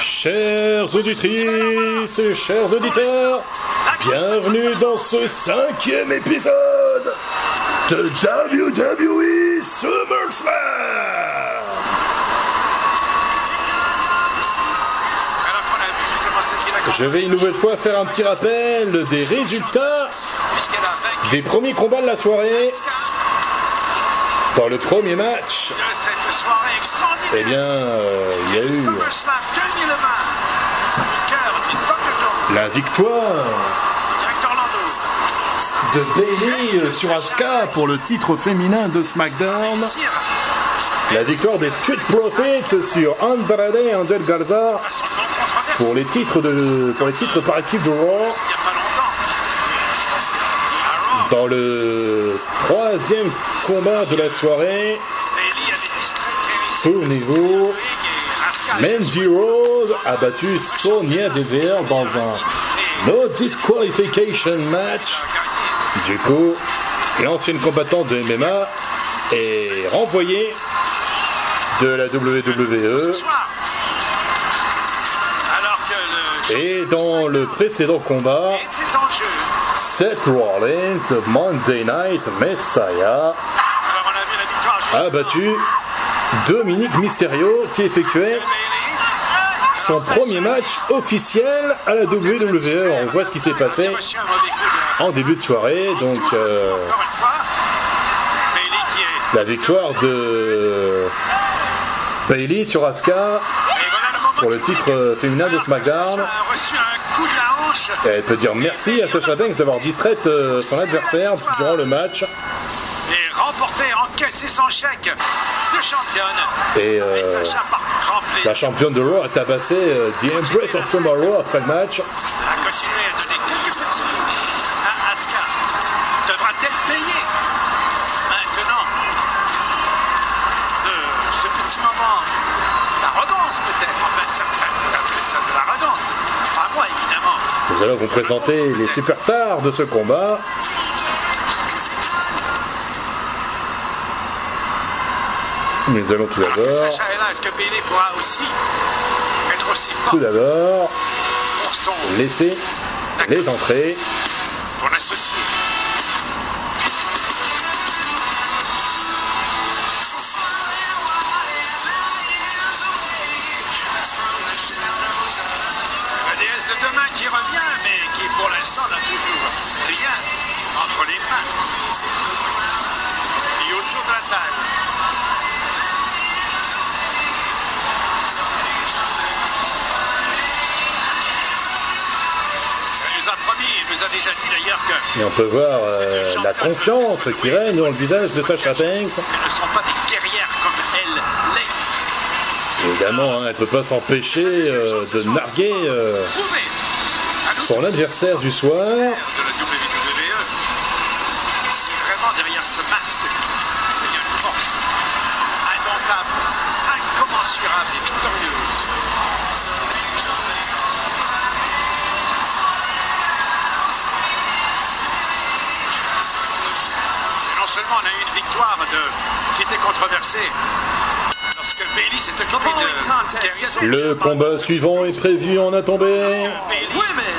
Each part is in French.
Chères auditrices et chers auditeurs, bienvenue dans ce cinquième épisode de WWE SummerSlam. Je vais une nouvelle fois faire un petit rappel des résultats des premiers combats de la soirée. Dans le premier match, eh bien, euh, il y a eu la victoire de Bailey sur Asuka pour le titre féminin de SmackDown. La victoire des Street Profits sur Andrade et Angel Garza pour les titres de pour les titres par équipe de Raw. Dans le troisième combat de la soirée, souvenez-vous, Mandy Rose a battu Sonia Devere dans un no disqualification match. Du coup, l'ancienne combattante de MMA est renvoyée de la WWE. Et dans le précédent combat, Seth Rollins de Monday Night Messiah a battu Dominique Mysterio qui effectuait son premier match officiel à la WWE. On voit ce qui s'est passé en début de soirée. Donc euh, la victoire de Bailey sur Asuka pour le titre féminin de SmackDown. Elle peut dire merci à Sasha Banks d'avoir distraite euh, son adversaire durant le match. Et encaissé son chèque de championne. Et euh, la championne de Raw a tabassé euh, The Empress of Tomorrow après le match. A continué à donner quelques petits coups à Asuka. Devra-t-elle payer maintenant de ce petit moment d'arrogance peut-être Enfin, certains peuvent appeler ça de l'arrogance. Pas moi, évidemment. Nous allons vous présenter les superstars de ce combat. Nous allons tout d'abord, Sacha est là. Est-ce que Bailey pourra aussi être aussi tout d'abord, pour son laisser les entrées. ton associé nous a déjà dit d'ailleurs que Et on peut voir euh, la confiance qui règne dans le visage de Sacha Banks. elles ne sont pas des guerrières comme elle l'est. Évidemment, hein, elle ne peut pas s'empêcher euh, de narguer euh, son adversaire du soir. On a eu une victoire de, qui était controversée. Lorsque Bailey s'est occupé de Terry Le combat suivant est prévu en attendant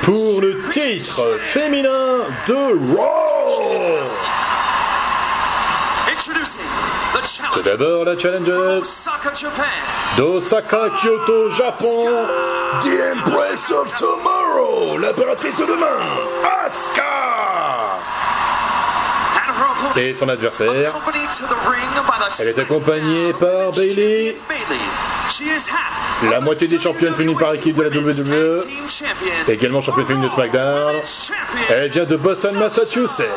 pour le titre féminin de Raw. Introducing the Tout challenger d'abord, la Japan. d'Osaka, Kyoto, Japon, The Empress of Tomorrow, l'impératrice de demain, Asuka, et son adversaire. Elle est accompagnée par Bailey, la moitié des championnes féminines par équipe de la WWE, également championne féminine de SmackDown. Elle vient de Boston, Massachusetts.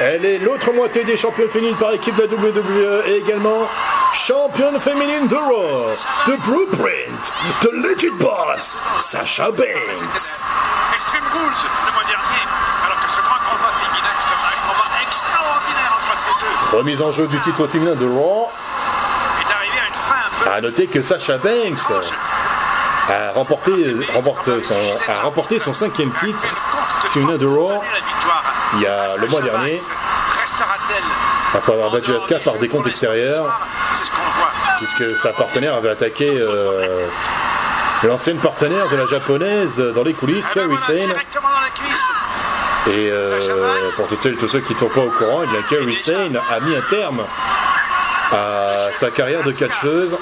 Elle est l'autre moitié des championnes féminines par équipe de la WWE et également championne féminine de Raw, de Blueprint, de Legit Boss, Sasha Banks. Extreme Rules le mois dernier, alors que ce grand combat féminin, justement, un combat extraordinaire entre ces deux, Remise en jeu du titre féminin de Raw. à noter que Sasha Banks a remporté, remporte son, a remporté son cinquième titre féminin de Raw il y a le mois dernier. Restera-t-elle après avoir battu Asuka par des comptes extérieurs. Puisque sa partenaire avait attaqué euh, l'ancienne partenaire de la japonaise dans les coulisses, Eh ben Kairi Sane. Et euh, pour toutes celles et tous ceux qui ne sont pas au courant, eh bien Kairi Sane a mis un terme à sa carrière de catcheuse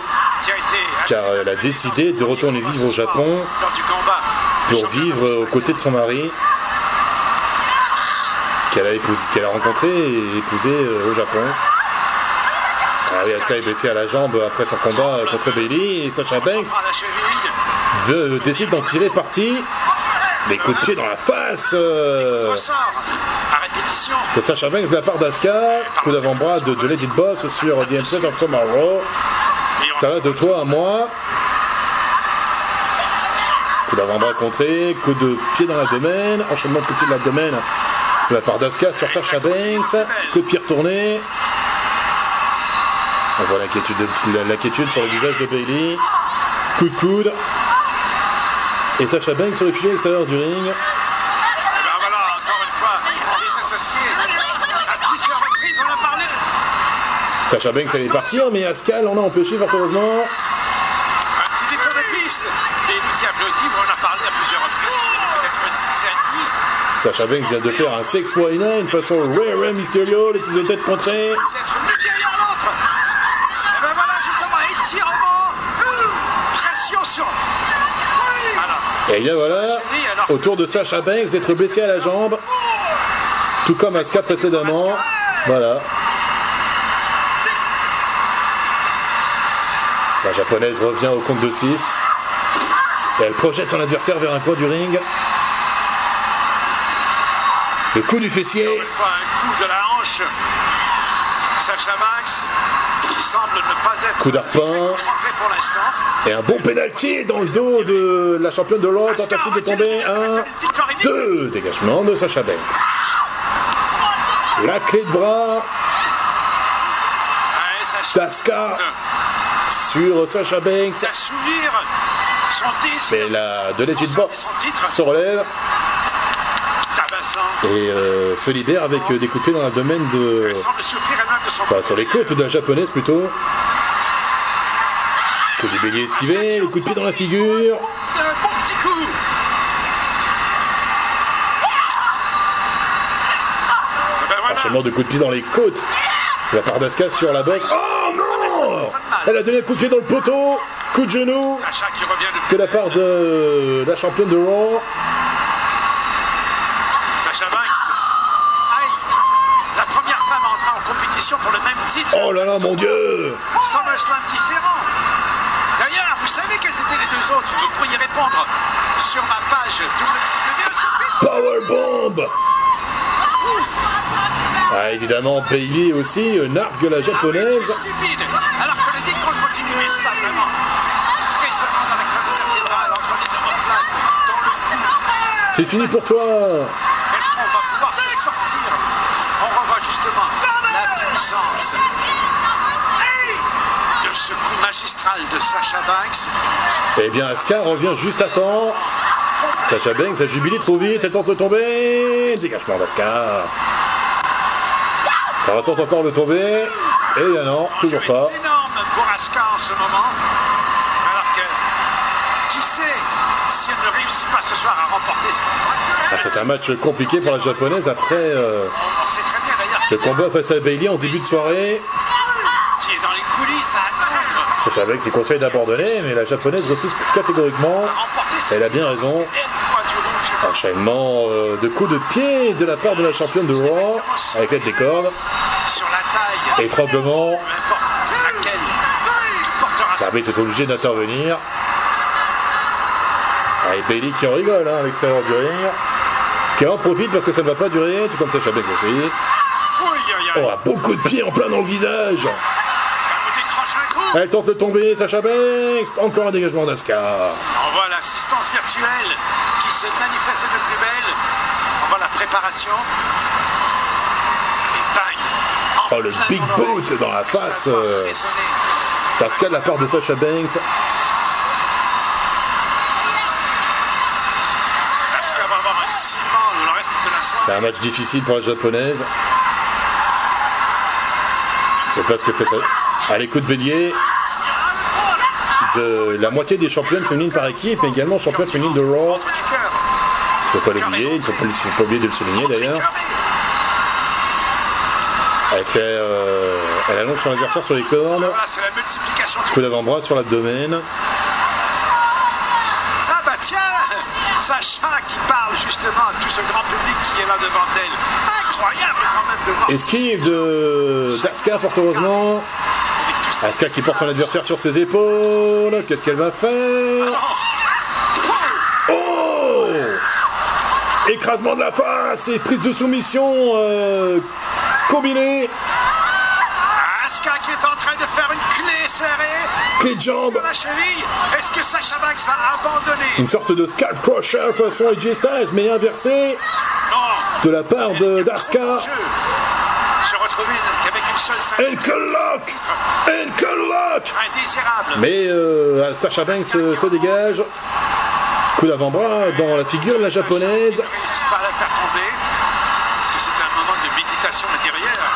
car elle a décidé de retourner vivre au Japon pour vivre aux côtés de son mari qu'elle a, épousé, qu'elle a rencontré et épousé euh, au Japon. Ah Asuka est blessée à la jambe après son combat contre Bailey et Sacha Banks veut, décide d'en tirer parti. Des coups de pied dans la face euh, Ressort. À répétition. de Sacha Banks de la part d'Asuka. Coup d'avant-bras de, de Lady Boss sur The Empress of Tomorrow. Ça va de toi à moi. Coup d'avant-bras contré, coup de pied dans l'abdomen, enchaînement de coups de pied dans l'abdomen de la part d'Asuka sur Sacha Banks, coup de pied retourné. On voit l'inquiétude, de- l'inquiétude sur le visage de Bailey. Coup de coude. Et Sacha Banks se réfugie à l'extérieur du ring. Ben voilà, encore une fois, les associés. À plusieurs reprises, on a parlé. Sacha Banks allait partir, mais Asuka l'en a empêché fort heureusement. Un petit détour de piste. Et tout qui applaudit, on en a parlé à plusieurs reprises. Peut-être 6 à. Sacha Banks vient de faire un 619 façon Rare Rare Mysterio, les ciseaux de tête contrés. Peut-être l'une derrière l'autre. Et ben voilà, justement, étirement. Pression sur. Voilà. Et bien voilà, autour de Sacha Banks d'être blessé à la jambe, tout comme Asuka précédemment. Voilà. La japonaise revient au compte de 6. Et elle projette son adversaire vers un coin du ring. Le coup du fessier. Coup de la hanche. Sacha semble ne pas être Coup d'arpin. Et un bon penalty dans le dos de la championne de l'Europe. Tentative de tomber. Un, deux. Dégagement de Sacha Banks. La clé de bras d'Asuka sur Sacha Banks. Mais la de Legit Box se relève et euh, se libère avec euh, des coups de pied dans l'abdomen de. Enfin, sur les côtes de la japonaise plutôt. Coup du bélier esquivé, le coup de pied dans la figure. Un bon petit coup. Voilà. Enchaînement de coups de pied dans les côtes de la part d'Asuka sur la bosse. Oh non Elle a donné un coup de pied dans le poteau. Coup de genou de la part de la championne de Raw. Sacha Banks. Aïe. La première femme à entrer en compétition pour le même titre. Oh là là, mon dieu SummerSlam différent. D'ailleurs, vous savez quels étaient les deux autres Vous pourriez répondre sur ma page WWE. Powerbomb Ah, évidemment, Bailey aussi, nargue la Ah japonaise. stupide. Alors que le dans le cou. C'est fini pour toi Est-ce qu'on va pouvoir se sortir On revoit justement la puissance de ce de Sacha Banks. Eh bien, Asuka revient juste à temps. Sacha Banks a jubilé trop vite, elle tente de tomber. Dégagement d'Asuka. Elle tente encore de tomber. Et bien non, toujours pas. est énorme pour Asuka en ce moment. Alors que, qui sait si elle ne réussit pas ce soir à remporter. Ah, C'est un match compliqué pour la japonaise après euh, On sait très bien d'ailleurs le combat face à Bailey en début de soirée. qui est dans les coulisses à Banks qui conseille d'abandonner, mais la japonaise refuse catégoriquement. Elle a bien raison. Et Enchaînement euh, de coups de pied de la part de la championne de Raw avec l'aide des cordes. portera son L'arbitre est obligé d'intervenir. Et Bailey qui en rigole hein, à l'extérieur du ring. Qui en profite parce que ça ne va pas durer, tout comme Sacha Banks aussi. Oui, aïe, aïe, Oh, un bon coup de pied en plein dans le visage. Elle tente de tomber, Sacha Banks. Encore un dégagement d'Asuka. On voit l'assistance virtuelle qui se manifeste de plus belle. On voit la préparation. Et bang En Oh, le big boot dans la face, euh. Asuka de la part de Sacha Banks. Asuka va avoir un ciment le reste de la C'est un match difficile pour la japonaise. Je ne sais pas ce que fait ça. Coup de bélier. de la moitié des championnes féminines par équipe, mais également championne féminine de Raw. Il faut pas l'oublier, il faut pas, faut pas oublier de le souligner d'ailleurs. Elle fait, euh, elle allonge son adversaire sur les du coup d'avant-bras sur l'abdomen. Ah bah tiens, Sacha qui parle justement à tout ce grand public qui est là devant elle. Incroyable quand même de voir. Esquive de d'Aska, fort heureusement. Aska qui porte son adversaire sur ses épaules. Qu'est-ce qu'elle va faire Oh Écrasement de la face et prise de soumission euh, combinée. Asuka qui est en train de faire une clé serrée Clé de jambe. de la cheville. Est-ce que Sacha Banks va abandonner Une sorte de scalp crusher façon AJ Styles, mais inversé de la part de une Ankle lock Ankle lock. Mais euh, Sacha Banks se, se dégage. Coup d'avant-bras dans la figure de la japonaise. réussi pas à la faire tomber. Parce que c'est un moment de méditation intérieure.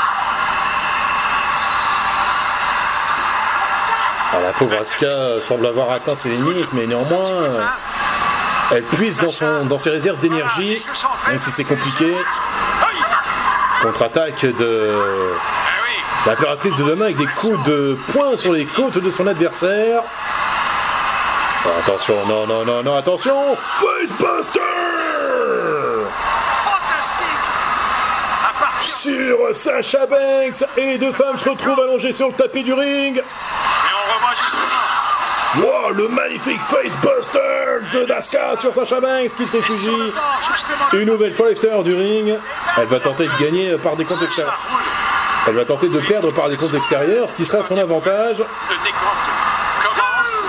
Ah, la pauvre Asuka semble avoir atteint ses limites, mais néanmoins, euh, elle puise dans, son, dans ses réserves d'énergie, même si c'est compliqué. Contre-attaque de Oui. l'impératrice de demain avec des coups de poing sur les côtes de son adversaire. Ah, attention, non, non, non, non, attention Facebuster. Sur Sacha Banks et les deux femmes se retrouvent allongées sur le tapis du ring. Et on revoit justement. Wow, le magnifique Facebuster de Daska sur Sacha Banks qui se réfugie. Une nouvelle fois à l'extérieur du ring. Elle va tenter de gagner par des comptes extérieurs. Elle va tenter de perdre par des comptes extérieurs, ce qui sera son avantage. Le décompte commence.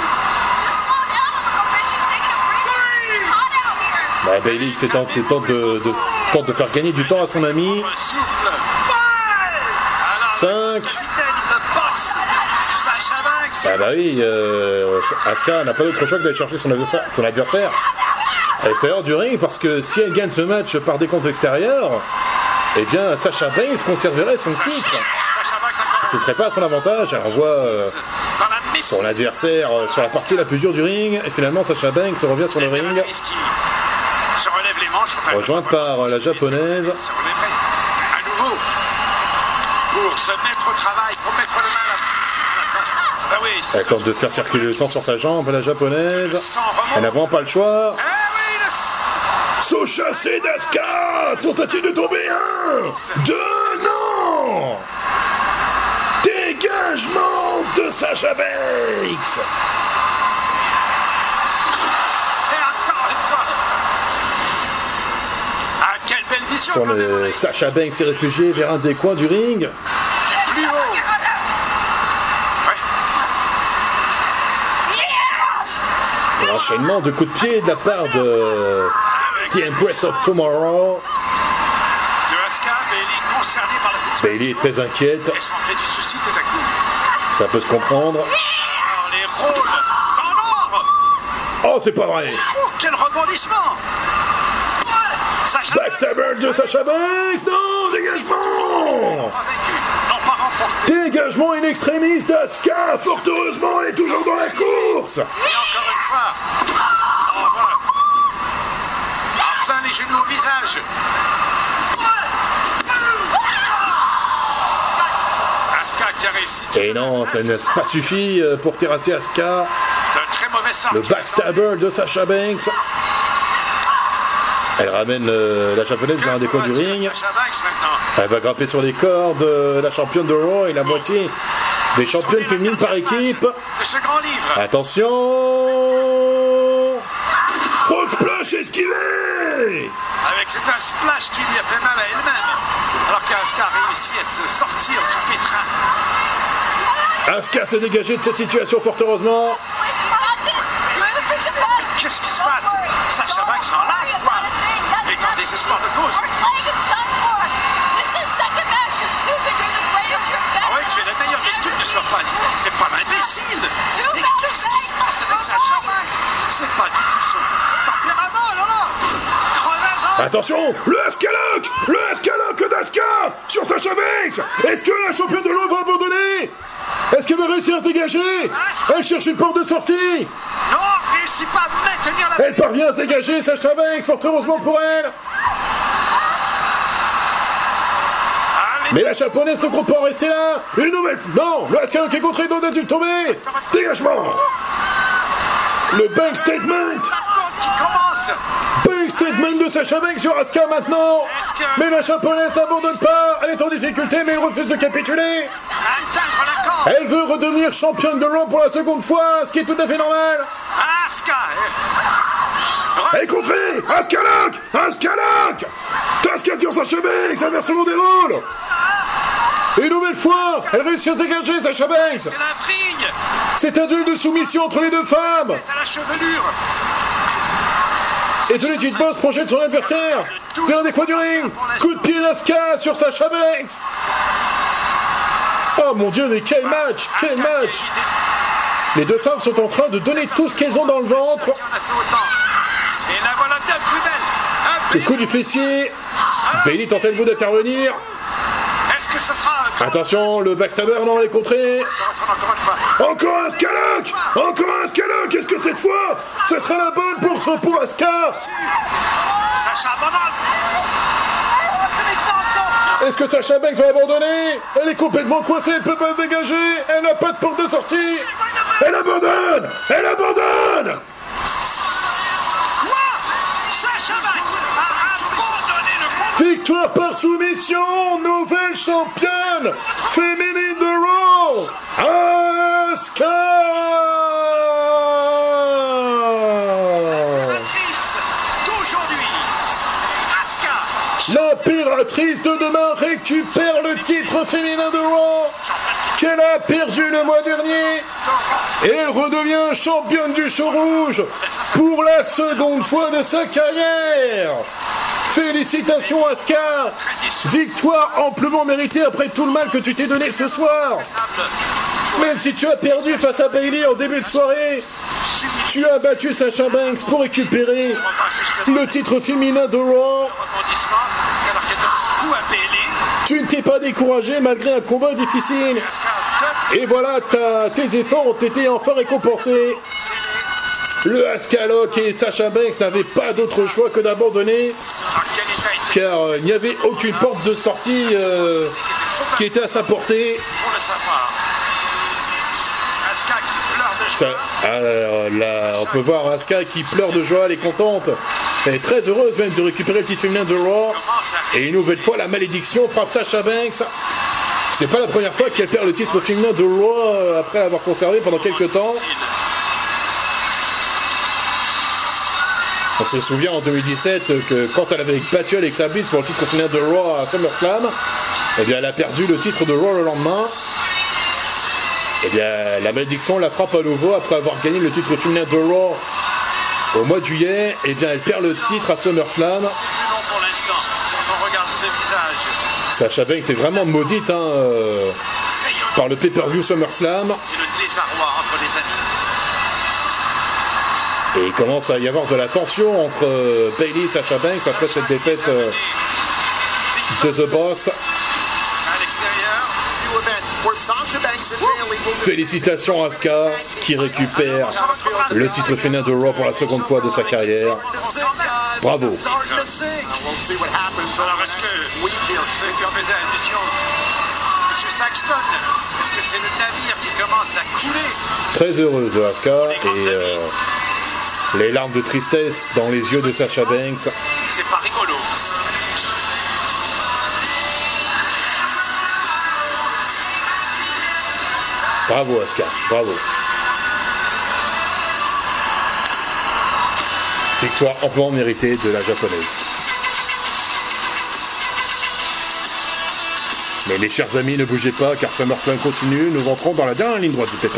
Bah, Bailey fait tente, tente de, de- tente de faire gagner du temps à son ami. Un souffle. Alors, Cinq. capitaine, le boss. Sacha Banks. Ah bah oui, euh, Asuka n'a pas d'autre choix que d'aller chercher son adversaire, son adversaire à l'extérieur du ring parce que si elle gagne ce match par des comptes extérieurs, eh bien Sacha Banks conserverait son titre. Ce serait pas à son avantage. Elle envoie euh, Dans la méfiance. son adversaire euh, sur la partie la plus dure du ring et finalement Sacha Banks revient sur le ring, rejointe par euh, la japonaise. Elle tente de faire circuler le sang sur sa jambe, la japonaise. Elle n'a vraiment pas le choix. Ah oui, le Saut chassé d'Asuka Tentative de tomber un Deux Non Dégagement de Sacha Banks Et encore une fois. Ah, quelle belle vision Sur le. Sacha Banks s'est réfugié vers un des coins du ring. Plus haut. Ouais. De coups de pied de la part de The Empress of Tomorrow. Bailey est très inquiète, ça peut se comprendre. Oh, c'est pas vrai. Quel rebondissement. Backstabber de Sacha Banks Non Dégagement. Dégagement in extremis d'Asuka Fort heureusement, elle est toujours dans la course Et encore une fois. Oh, voilà. Visage. Asuka qui a réussi Et non, ça n'a pas suffi euh, pour terrasser Asuka. de très mauvais sort. Le backstabber de Sacha Banks. Elle ramène euh, la japonaise vers un des coins du ring. Elle va grimper sur les cordes. euh, La championne de Raw et la moitié des championnes féminines par équipe. Attention Frog Splash esquivé Avec c'est un splash qui lui a fait mal à elle-même. Alors qu'Asuka a réussi à se sortir du pétrin. Asuka s'est dégagée de cette situation fort heureusement. Qu'est-ce qui se passe? Sacha Banks en live, quoi est en désespoir de cause. Ah ouais, tu es la meilleure victime, ne sois pas... T'es pas l'imbécile Mais qu'est-ce qui se passe avec Sacha Banks C'est pas du tout son Attention Le Ascaloc Le Ascaloc d'Asuka sur Banks Est-ce que la championne de Raw va abandonner? Est-ce qu'elle va réussir à se dégager? Elle cherche une porte de sortie. Non, réussit pas à maintenir la Elle parvient à se dégager, Sacha Banks, fort heureusement pour elle. Mais la japonaise ne compte pas en rester là. Une nouvelle... Non Le qui est contré doit-il tomber Dégagement Le bank statement. Bank statement de Sacha sur Asuka maintenant. Mais la japonaise n'abandonne pas. Elle est en difficulté mais elle refuse de capituler. Elle veut redevenir championne de Raw pour la seconde fois, ce qui est tout à fait normal. Asuka Elle est contrée Asuka lock Asuka lock Asuka sur Sacha Banks Inversement des rôles Une nouvelle fois Elle réussit à se dégager Sacha Banks. C'est la vrille C'est un duel de soumission entre les deux femmes. À la chevelure. Et Tony Kid Boss projette son adversaire vers des coins du ring. Coup de pied d'Asuka sur Sacha Banks. Oh mon dieu, mais quel match Quel match. Les deux femmes sont en train de donner tout ce qu'elles ont dans le ventre. Le coup du fessier. Bailey tente-t-elle vous d'intervenir. Est-ce que ce sera Attention, le backstabber, non, elle est contrée encore un Scaloc Encore un Scaloc Est-ce que cette fois, ce sera la bonne pour, pour Asuka Sacha Est-ce que Sacha Banks va abandonner Elle est complètement coincée, elle peut pas se dégager. Elle n'a pas de porte de sortie. Elle abandonne Elle abandonne Victoire par soumission Nouvelle championne féminine de Raw Asuka L'impératrice de demain récupère le titre féminin de Raw qu'elle a perdu le mois dernier et redevient championne du show rouge pour la seconde fois de sa carrière. Félicitations Asuka Victoire amplement méritée après tout le mal que tu t'es donné ce soir Même si tu as perdu face à Bailey en début de soirée, tu as battu Sacha Banks pour récupérer le titre féminin de Raw tu ne t'es pas découragé malgré un combat difficile. Et voilà, tes efforts ont été enfin récompensés. Le Ascaloc et Sacha Banks n'avaient pas d'autre choix que d'abandonner, car euh, il n'y avait aucune porte de sortie euh, qui était à sa portée. alors, là, on peut voir Asuka qui pleure de joie, elle est contente. Elle est très heureuse même de récupérer le titre féminin de Raw. Et une nouvelle fois, la malédiction frappe Sacha Banks. Ce n'est pas la première fois qu'elle perd le titre féminin de Raw euh, après l'avoir conservé pendant quelques temps. On se souvient en 2017 que quand elle avait battu Alexa Bliss pour le titre féminin de Raw à SummerSlam, eh bien elle a perdu le titre de Raw le lendemain. Eh bien la malédiction la frappe à nouveau après avoir gagné le titre féminin de Raw au mois de juillet. Eh bien elle perd le titre à SummerSlam. Sacha Banks est vraiment maudite hein, euh, par le pay-per-view SummerSlam. Et il commence à y avoir de la tension entre euh, Bailey et Sacha Banks après cette défaite euh, de The Boss. Félicitations à Asuka qui récupère le titre féminin de Raw pour la seconde fois de sa carrière. Bravo. Très heureuse Asuka et euh, les larmes de tristesse dans les yeux de Sacha Banks. c'est pas rigolo Bravo Asuka, bravo. Victoire amplement méritée de la japonaise. Mais mes chers amis, ne bougez pas car SummerSlam continue. Nous rentrons dans la dernière ligne droite du pay